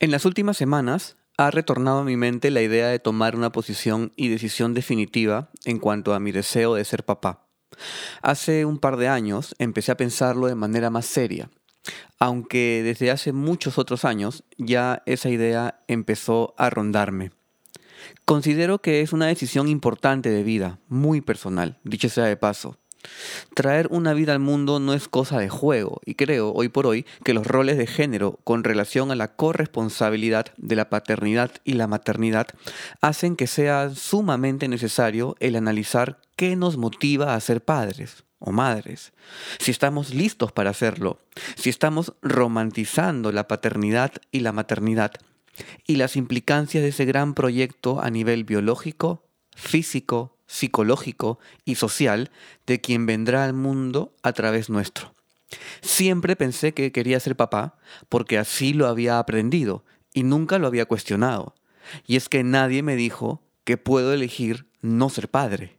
En las últimas semanas ha retornado a mi mente la idea de tomar una posición y decisión definitiva en cuanto a mi deseo de ser papá. Hace un par de años empecé a pensarlo de manera más seria, aunque desde hace muchos otros años ya esa idea empezó a rondarme. Considero que es una decisión importante de vida, muy personal, dicho sea de paso. Traer una vida al mundo no es cosa de juego y creo hoy por hoy que los roles de género con relación a la corresponsabilidad de la paternidad y la maternidad hacen que sea sumamente necesario el analizar qué nos motiva a ser padres o madres, si estamos listos para hacerlo, si estamos romantizando la paternidad y la maternidad y las implicancias de ese gran proyecto a nivel biológico, físico, psicológico y social de quien vendrá al mundo a través nuestro. Siempre pensé que quería ser papá porque así lo había aprendido y nunca lo había cuestionado. Y es que nadie me dijo que puedo elegir no ser padre.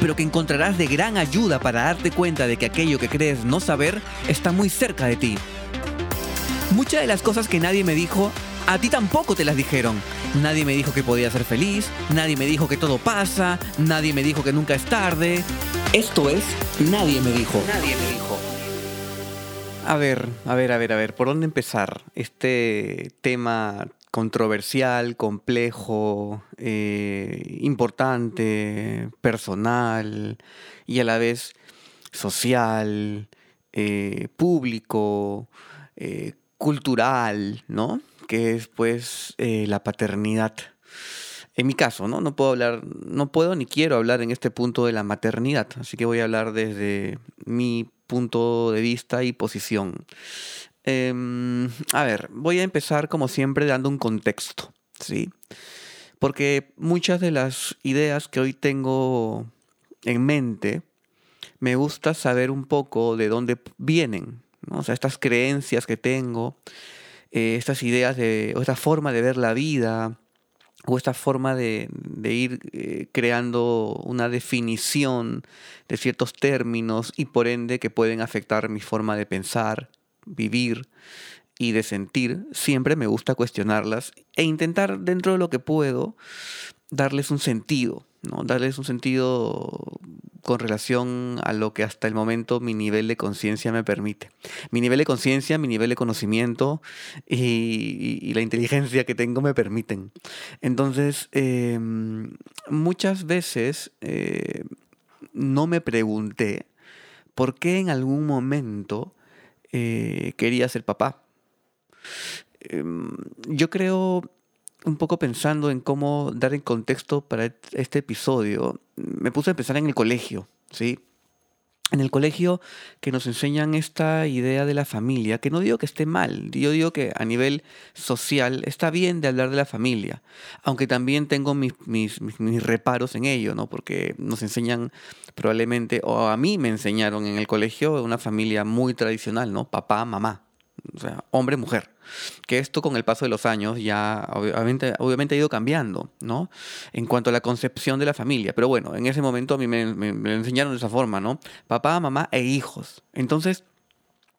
pero que encontrarás de gran ayuda para darte cuenta de que aquello que crees no saber está muy cerca de ti. Muchas de las cosas que nadie me dijo, a ti tampoco te las dijeron. Nadie me dijo que podía ser feliz, nadie me dijo que todo pasa, nadie me dijo que nunca es tarde. Esto es Nadie me dijo. Nadie me dijo. A ver, a ver, a ver, a ver, ¿por dónde empezar? Este tema controversial, complejo, eh, importante, personal y a la vez social, eh, público, eh, cultural, ¿no? Que es pues la paternidad. En mi caso, ¿no? No puedo hablar, no puedo ni quiero hablar en este punto de la maternidad, así que voy a hablar desde mi punto de vista y posición. Em, a ver, voy a empezar como siempre dando un contexto, ¿sí? Porque muchas de las ideas que hoy tengo en mente, me gusta saber un poco de dónde vienen, ¿no? O sea, estas creencias que tengo, eh, estas ideas de, o esta forma de ver la vida, o esta forma de, ir eh, creando una definición de ciertos términos y por ende que pueden afectar mi forma de pensar, vivir y de sentir, siempre me gusta cuestionarlas e intentar dentro de lo que puedo darles un sentido, ¿no? darles un sentido con relación a lo que hasta el momento mi nivel de conciencia me permite. Mi nivel de conciencia, mi nivel de conocimiento y, la inteligencia que tengo me permiten. Entonces, em, muchas veces eh, no me pregunté por qué en algún momento eh, quería ser papá. Em, yo creo, un poco pensando en cómo dar en contexto para este episodio, me puse a pensar en el colegio, ¿sí? En el colegio que nos enseñan esta idea de la familia, que no digo que esté mal, yo digo que a nivel social está bien de hablar de la familia, aunque también tengo mis, mis, mis, reparos en ello, ¿no? Porque nos enseñan probablemente, o a mí me enseñaron en el colegio una familia muy tradicional, ¿no? Papá, mamá, o sea, hombre, mujer. Que esto con el paso de los años ya obviamente, obviamente ha ido cambiando, ¿no? En cuanto a la concepción de la familia. Pero bueno, en ese momento a mí me, me, enseñaron de esa forma, ¿no? Papá, mamá e hijos. Entonces,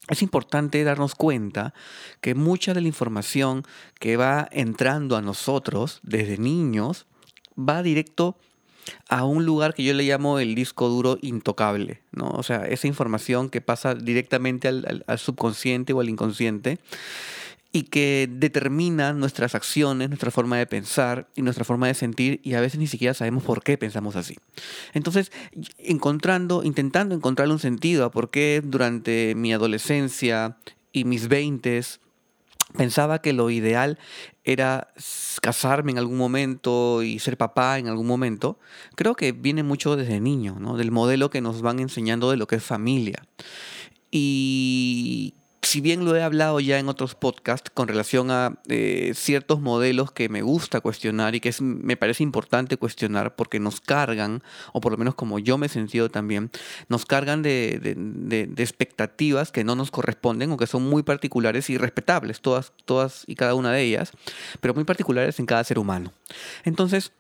es importante darnos cuenta que mucha de la información que va entrando a nosotros desde niños va directo a un lugar que yo le llamo el disco duro intocable, ¿no? O sea, esa información que pasa directamente al, subconsciente o al inconsciente y que determina nuestras acciones, nuestra forma de pensar y nuestra forma de sentir y a veces ni siquiera sabemos por qué pensamos así. Entonces, encontrando, intentando encontrarle un sentido a por qué durante mi adolescencia y mis veintes Pensaba que lo ideal era casarme en algún momento y ser papá en algún momento. Creo que viene mucho desde niño, ¿no? Del modelo que nos van enseñando de lo que es familia. Y si bien lo he hablado ya en otros podcasts con relación a eh, ciertos modelos que me gusta cuestionar y que me parece importante cuestionar porque nos cargan, o por lo menos como yo me he sentido también, nos cargan de, de expectativas que no nos corresponden o que son muy particulares y respetables, todas, todas y cada una de ellas, pero muy particulares en cada ser humano. Entonces,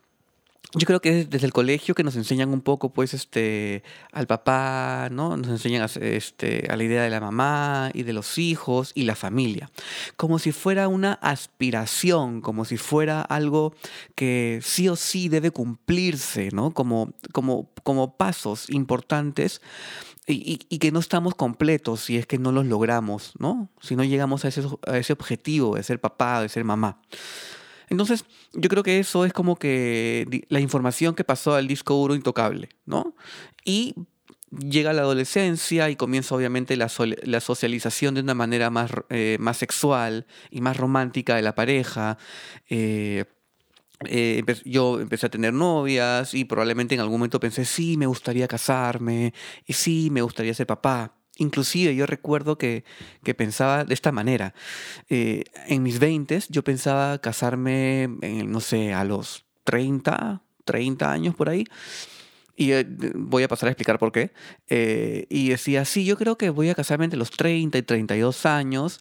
yo creo que desde el colegio que nos enseñan un poco, pues, este, al papá, ¿no? Nos enseñan a, este, a la idea de la mamá y de los hijos y la familia. Como si fuera una aspiración, como si fuera algo que sí o sí debe cumplirse, ¿no? Como, como, como pasos importantes y, y, que no estamos completos si es que no los logramos, ¿no? Si no llegamos a ese, a ese objetivo de ser papá, de ser mamá. Entonces, yo creo que eso es como que la información que pasó al disco duro intocable, ¿no? Y llega la adolescencia y comienza obviamente la, la socialización de una manera más, eh, más sexual y más romántica de la pareja. Eh, eh, yo empecé a tener novias y probablemente en algún momento pensé, sí, me gustaría casarme y sí, me gustaría ser papá. Inclusive yo recuerdo que, pensaba de esta manera. Eh, en mis 20 yo pensaba casarme, en, no sé, a los 30, 30 años por ahí. Y eh, voy a pasar a explicar por qué. Eh, y decía, sí, yo creo que voy a casarme entre los 30 y 32 años.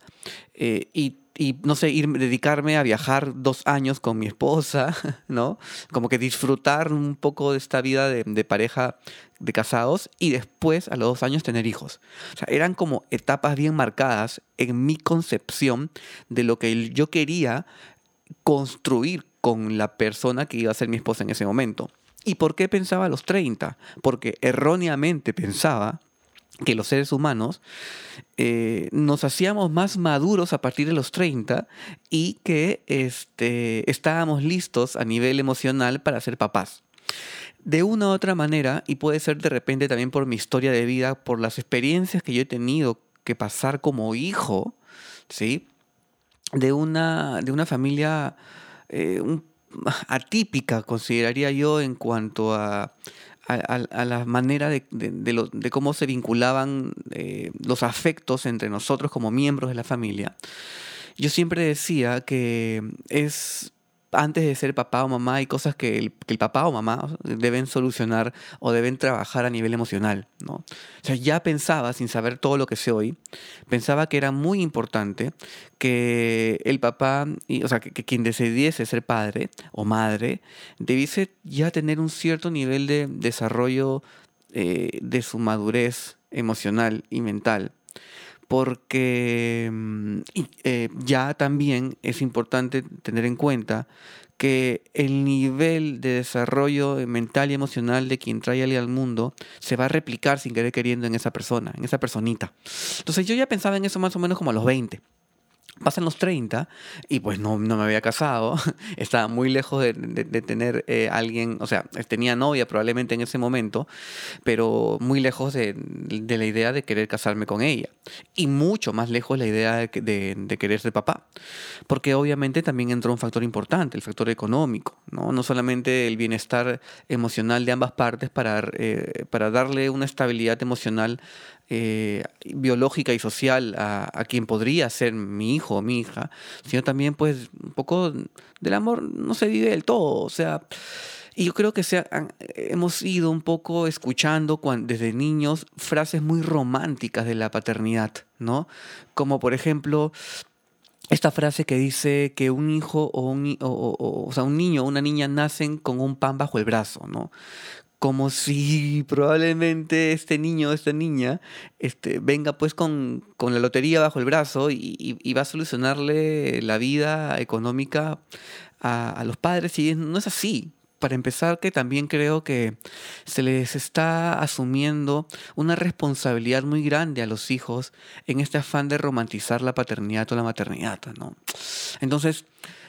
y y no sé, ir, dedicarme a viajar dos años con mi esposa, ¿no? Como que disfrutar un poco de esta vida de, de, pareja de casados y después a los dos años tener hijos. O sea, eran como etapas bien marcadas en mi concepción de lo que yo quería construir con la persona que iba a ser mi esposa en ese momento. ¿Y por qué pensaba a los 30? Porque erróneamente pensaba que los seres humanos eh, nos hacíamos más maduros a partir de los 30 y que este, estábamos listos a nivel emocional para ser papás. De una u otra manera, y puede ser de repente también por mi historia de vida, por las experiencias que yo he tenido que pasar como hijo, ¿sí? De una, de una familia eh, atípica, consideraría yo, en cuanto a a, la manera de, de, cómo se vinculaban eh, los afectos entre nosotros como miembros de la familia, yo siempre decía que es antes de ser papá o mamá hay cosas que el, papá o mamá deben solucionar o deben trabajar a nivel emocional, ¿no? O sea, ya pensaba, sin saber todo lo que sé hoy, pensaba que era muy importante que el papá, o sea, que, quien decidiese ser padre o madre, debiese ya tener un cierto nivel de desarrollo eh, de su madurez emocional y mental porque mm, eh, ya también es importante tener en cuenta que el nivel de desarrollo mental y emocional de quien trae al mundo se va a replicar sin querer queriendo en esa persona, en esa personita. Entonces yo ya pensaba en eso más o menos como a los 20. Pasan los 30 y pues no, no me había casado, estaba muy lejos de, de, tener eh, alguien, o sea, tenía novia probablemente en ese momento, pero muy lejos de, de, la idea de querer casarme con ella. Y mucho más lejos la idea de, querer ser papá, porque obviamente también entró un factor importante, el factor económico, no, no solamente el bienestar emocional de ambas partes para, eh, para darle una estabilidad emocional eh, biológica y social a, quien podría ser mi hijo o mi hija, sino también pues un poco del amor no se vive del todo, o sea, y yo creo que se hemos ido un poco escuchando desde niños frases muy románticas de la paternidad, ¿no? Como por ejemplo, esta frase que dice que un hijo o un, o sea, un niño o una niña nacen con un pan bajo el brazo, ¿no? Como si probablemente este niño o esta niña este, venga pues con, la lotería bajo el brazo y, va a solucionarle la vida económica a, los padres y no es así. Para empezar, que también creo que se les está asumiendo una responsabilidad muy grande a los hijos en este afán de romantizar la paternidad o la maternidad, ¿no? Entonces,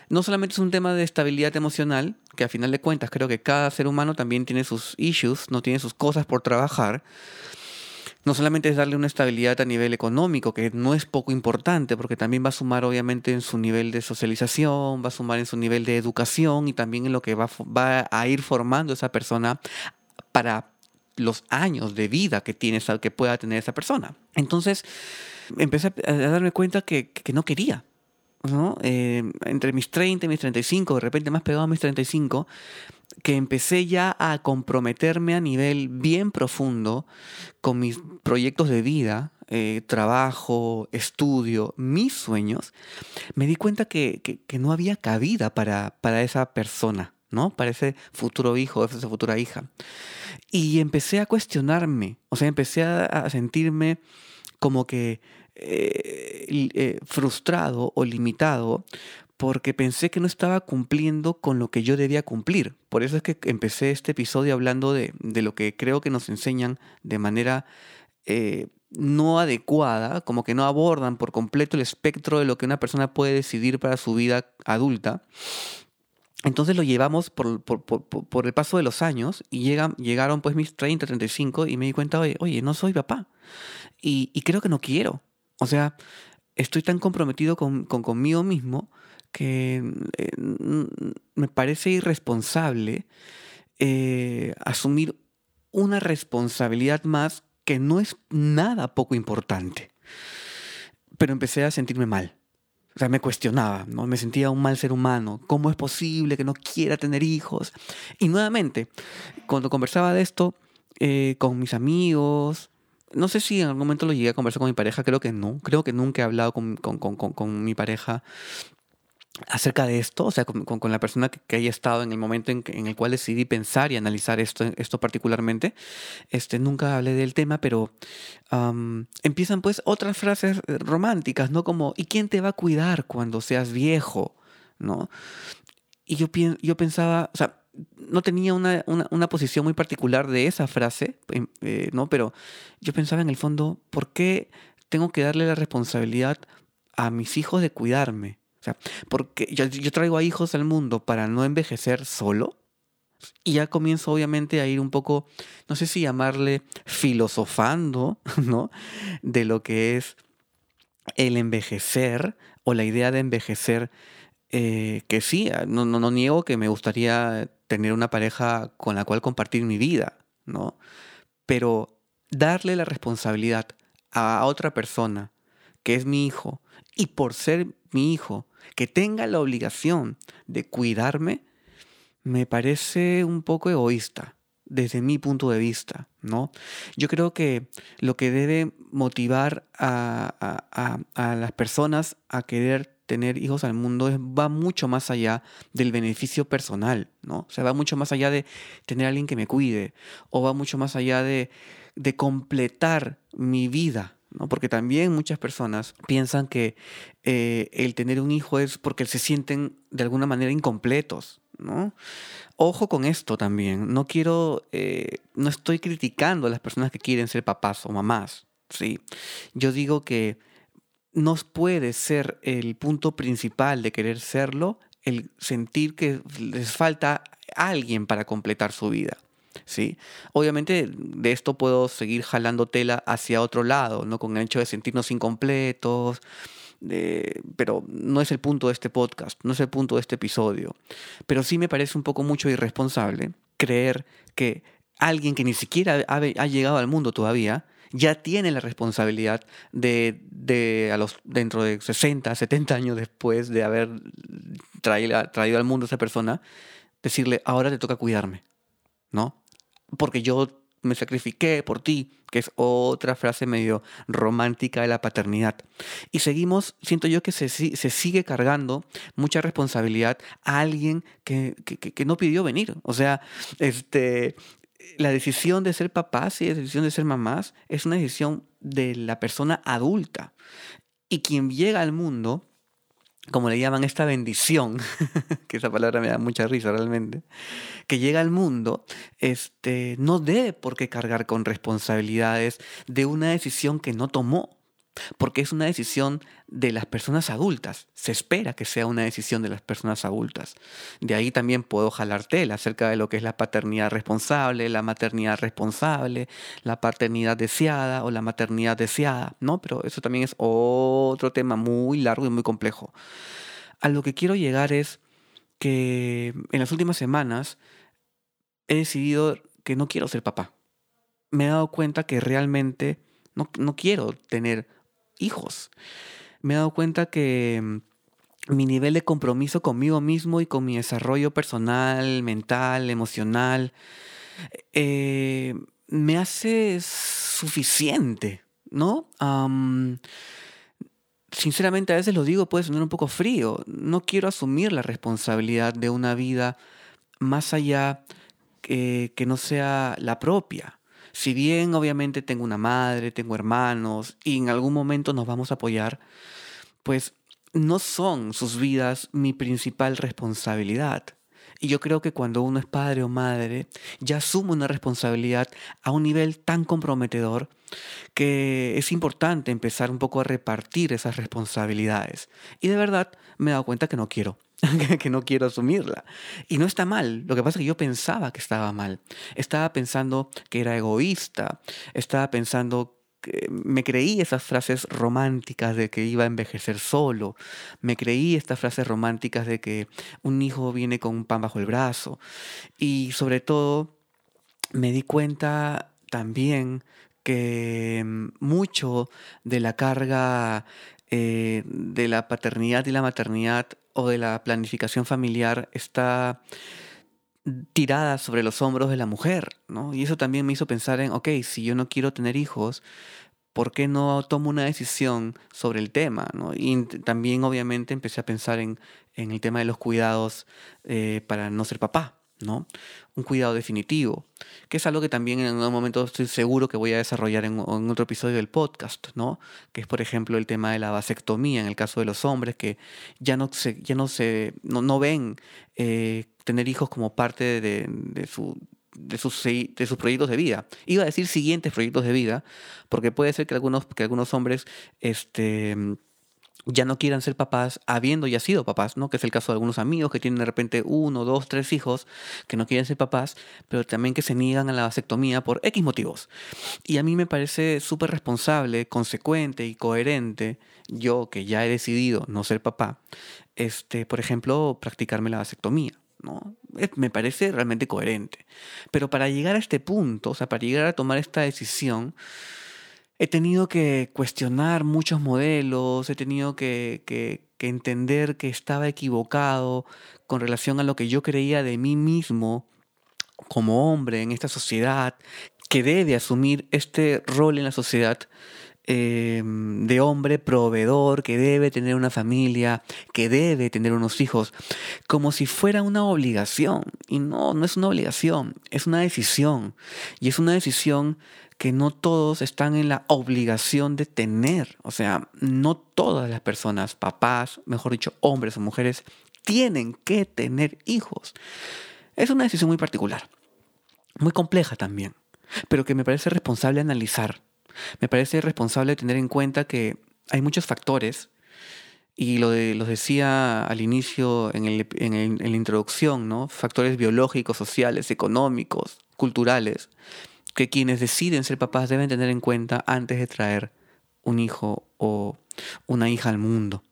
no solamente es un tema de estabilidad emocional, que a final de cuentas creo que cada ser humano también tiene sus issues, no tiene sus cosas por trabajar, no solamente es darle una estabilidad a nivel económico, que no es poco importante, porque también va a sumar obviamente en su nivel de socialización, va a sumar en su nivel de educación y también en lo que va, va a ir formando esa persona para los años de vida que, tiene, que pueda tener esa persona. Entonces, empecé a darme cuenta que, que no quería. ¿No? Eh, entre mis 30 y mis 35, de repente más pegado a mis 35, que empecé ya a comprometerme a nivel bien profundo con mis proyectos de vida, eh, trabajo, estudio, mis sueños, me di cuenta que, que, no había cabida para, para esa persona, ¿no? Para ese futuro hijo, esa futura hija. Y empecé a cuestionarme, o sea, empecé a sentirme como que eh, frustrado o limitado porque pensé que no estaba cumpliendo con lo que yo debía cumplir. Por eso es que empecé este episodio hablando de, lo que creo que nos enseñan de manera eh, no adecuada, como que no abordan por completo el espectro de lo que una persona puede decidir para su vida adulta. Entonces lo llevamos por, el paso de los años y llegan, llegaron pues mis 30, 35 y me di cuenta, oye, oye no soy papá. Y, y creo que no quiero. O sea, estoy tan comprometido con, conmigo mismo que eh, me parece irresponsable eh, asumir una responsabilidad más que no es nada poco importante. Pero empecé a sentirme mal. O sea, me cuestionaba, ¿no? Me sentía un mal ser humano. ¿Cómo es posible que no quiera tener hijos? Y nuevamente, cuando conversaba de esto eh, con mis amigos, no sé si en algún momento lo llegué a conversar con mi pareja, creo que no. Creo que nunca he hablado con, mi pareja acerca de esto, o sea, con, la persona que, haya estado en el momento en, el cual decidí pensar y analizar esto, esto particularmente. Este, nunca hablé del tema, pero empiezan pues otras frases románticas, ¿no? Como, ¿y quién te va a cuidar cuando seas viejo? ¿No? Y yo, yo pensaba, o sea, no tenía una, posición muy particular de esa frase, em, eh, ¿no? Pero yo pensaba en el fondo, ¿por qué tengo que darle la responsabilidad a mis hijos de cuidarme? O sea, porque yo, traigo a hijos al mundo para no envejecer solo. Y ya comienzo obviamente a ir un poco, no sé si llamarle filosofando, ¿no? De lo que es el envejecer o la idea de envejecer eh, que sí, ah, no, no, niego que me gustaría tener una pareja con la cual compartir mi vida, ¿no? Pero darle la responsabilidad a otra persona, que es mi hijo, y por ser mi hijo, que tenga la obligación de cuidarme, me parece un poco egoísta desde mi punto de vista, ¿no? Yo creo que lo que debe motivar a, a las personas a querer tener hijos al mundo va mucho más allá del beneficio personal, ¿no? O sea, va mucho más allá de tener a alguien que me cuide, o va mucho más allá de, completar mi vida, ¿no? Porque también muchas personas piensan que eh, el tener un hijo es porque se sienten de alguna manera incompletos, ¿no? Ojo con esto también. No quiero, eh, no estoy criticando a las personas que quieren ser papás o mamás, ¿sí? Yo digo que no puede ser el punto principal de querer serlo el sentir que les falta alguien para completar su vida. ¿sí? Obviamente de esto puedo seguir jalando tela hacia otro lado, ¿no? con el hecho de sentirnos incompletos, pero no es el punto de este podcast, no es el punto de este episodio. Pero sí me parece un poco mucho irresponsable creer que alguien que ni siquiera ha llegado al mundo todavía ya tiene la responsabilidad de, a los, dentro de 60, 70 años después de haber traído, traído al mundo a esa persona, decirle, ahora te toca cuidarme, ¿no? Porque yo me sacrifiqué por ti, que es otra frase medio romántica de la paternidad. Y seguimos, siento yo que se, se sigue cargando mucha responsabilidad a alguien que, que, que, no pidió venir. O sea, este, la decisión de ser papás y la decisión de ser mamás es una decisión de la persona adulta. Y quien llega al mundo, como le llaman esta bendición, que esa palabra me da mucha risa realmente, que llega al mundo, este, no debe por qué cargar con responsabilidades de una decisión que no tomó. Porque es una decisión de las personas adultas. Se espera que sea una decisión de las personas adultas. De ahí también puedo jalar tela acerca de lo que es la paternidad responsable, la maternidad responsable, la paternidad deseada o la maternidad deseada, ¿no? Pero eso también es otro tema muy largo y muy complejo. A lo que quiero llegar es que en las últimas semanas he decidido que no quiero ser papá. Me he dado cuenta que realmente no, no quiero tener hijos. Me he dado cuenta que mm, mi nivel de compromiso conmigo mismo y con mi desarrollo personal, mental, emocional, eh, me hace suficiente, ¿no? sinceramente a veces lo digo, puede sonar un poco frío. No quiero asumir la responsabilidad de una vida más allá que no sea la propia. Si bien obviamente tengo una madre, tengo hermanos y en algún momento nos vamos a apoyar, pues no son sus vidas mi principal responsabilidad. Y yo creo que cuando uno es padre o madre, ya asume una responsabilidad a un nivel tan comprometedor que es importante empezar un poco a repartir esas responsabilidades. Y de verdad me he dado cuenta que no quiero. que no quiero asumirla. Y no está mal. Lo que pasa es que yo pensaba que estaba mal. Estaba pensando que era egoísta. Estaba pensando que me creí esas frases románticas de que iba a envejecer solo. Me creí estas frases románticas de que un hijo viene con un pan bajo el brazo. Y sobre todo me di cuenta también que mucho de la carga eh, de la paternidad y la maternidad o de la planificación familiar está tirada sobre los hombros de la mujer, ¿no? Y eso también me hizo pensar en, ok, si yo no quiero tener hijos, ¿por qué no tomo una decisión sobre el tema? ¿no? Y también obviamente empecé a pensar en, en el tema de los cuidados eh, para no ser papá, ¿no? Un cuidado definitivo, que es algo que también en algún momento estoy seguro que voy a desarrollar en, otro episodio del podcast, ¿no? Que es, por ejemplo, el tema de la vasectomía en el caso de los hombres que ya no se, ya no se, no, ven eh, tener hijos como parte de, de su de sus, de sus proyectos de vida. Iba a decir siguientes proyectos de vida, porque puede ser que algunos, que algunos hombres este, ya no quieran ser papás habiendo ya sido papás, ¿no? Que es el caso de algunos amigos que tienen de repente uno, dos, tres hijos que no quieren ser papás, pero también que se niegan a la vasectomía por X motivos. Y a mí me parece súper responsable, consecuente y coherente, yo que ya he decidido no ser papá, este, por ejemplo, practicarme la vasectomía. ¿no? Me parece realmente coherente. Pero para llegar a este punto, o sea, para llegar a tomar esta decisión, he tenido que cuestionar muchos modelos, he tenido que, entender que estaba equivocado con relación a lo que yo creía de mí mismo como hombre en esta sociedad, que debe asumir este rol en la sociedad em, de hombre proveedor, que debe tener una familia, que debe tener unos hijos, como si fuera una obligación. Y no, no es una obligación, es una decisión. Y es una decisión que no todos están en la obligación de tener. O sea, no todas las personas, papás, mejor dicho, hombres o mujeres, tienen que tener hijos. Es una decisión muy particular, muy compleja también, pero que me parece responsable analizar. Me parece responsable tener en cuenta que hay muchos factores, y lo de, los decía al inicio en, en la introducción, ¿no? Factores biológicos, sociales, económicos, culturales, que quienes deciden ser papás deben tener en cuenta antes de traer un hijo o una hija al mundo.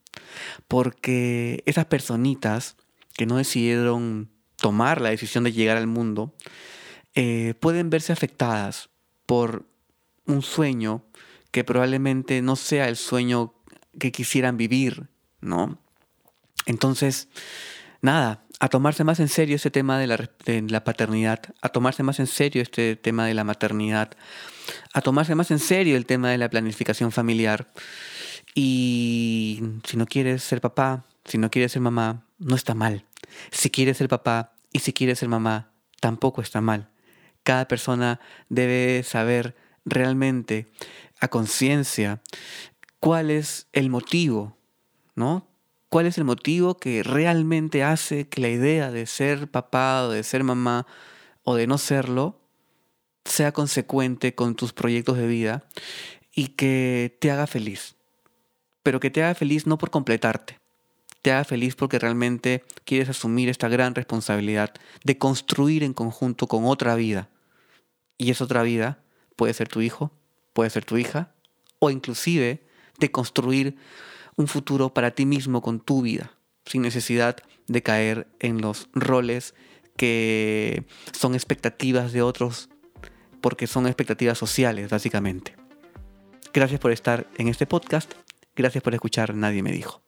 Porque esas personitas que no decidieron tomar la decisión de llegar al mundo, eh, pueden verse afectadas por un sueño que probablemente no sea el sueño que quisieran vivir, ¿no? Entonces, nada, a tomarse más en serio ese tema de la, paternidad, a tomarse más en serio este tema de la maternidad, a tomarse más en serio el tema de la planificación familiar. Y si no quieres ser papá, si no quieres ser mamá, no está mal. Si quieres ser papá y si quieres ser mamá, tampoco está mal. Cada persona debe saber realmente a conciencia cuál es el motivo, ¿no? Cuál es el motivo que realmente hace que la idea de ser papá o de ser mamá o de no serlo sea consecuente con tus proyectos de vida y que te haga feliz. pero que te haga feliz no por completarte, te haga feliz porque realmente quieres asumir esta gran responsabilidad de construir en conjunto con otra vida. Y esa otra vida puede ser tu hijo, puede ser tu hija, o inclusive de construir un futuro para ti mismo con tu vida, sin necesidad de caer en los roles que son expectativas de otros, porque son expectativas sociales, básicamente. Gracias por estar en este podcast, gracias por escuchar Nadie me dijo.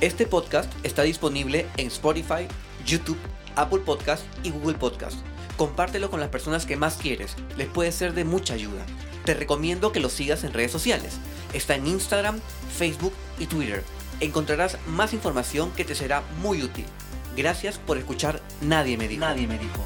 Este podcast está disponible en Spotify, YouTube, Apple Podcast y Google Podcast. Compártelo con las personas que más quieres, les puede ser de mucha ayuda. Te recomiendo que lo sigas en redes sociales. Está en Instagram, Facebook y Twitter. Encontrarás más información que te será muy útil. Gracias por escuchar Nadie me dijo. Nadie me dijo.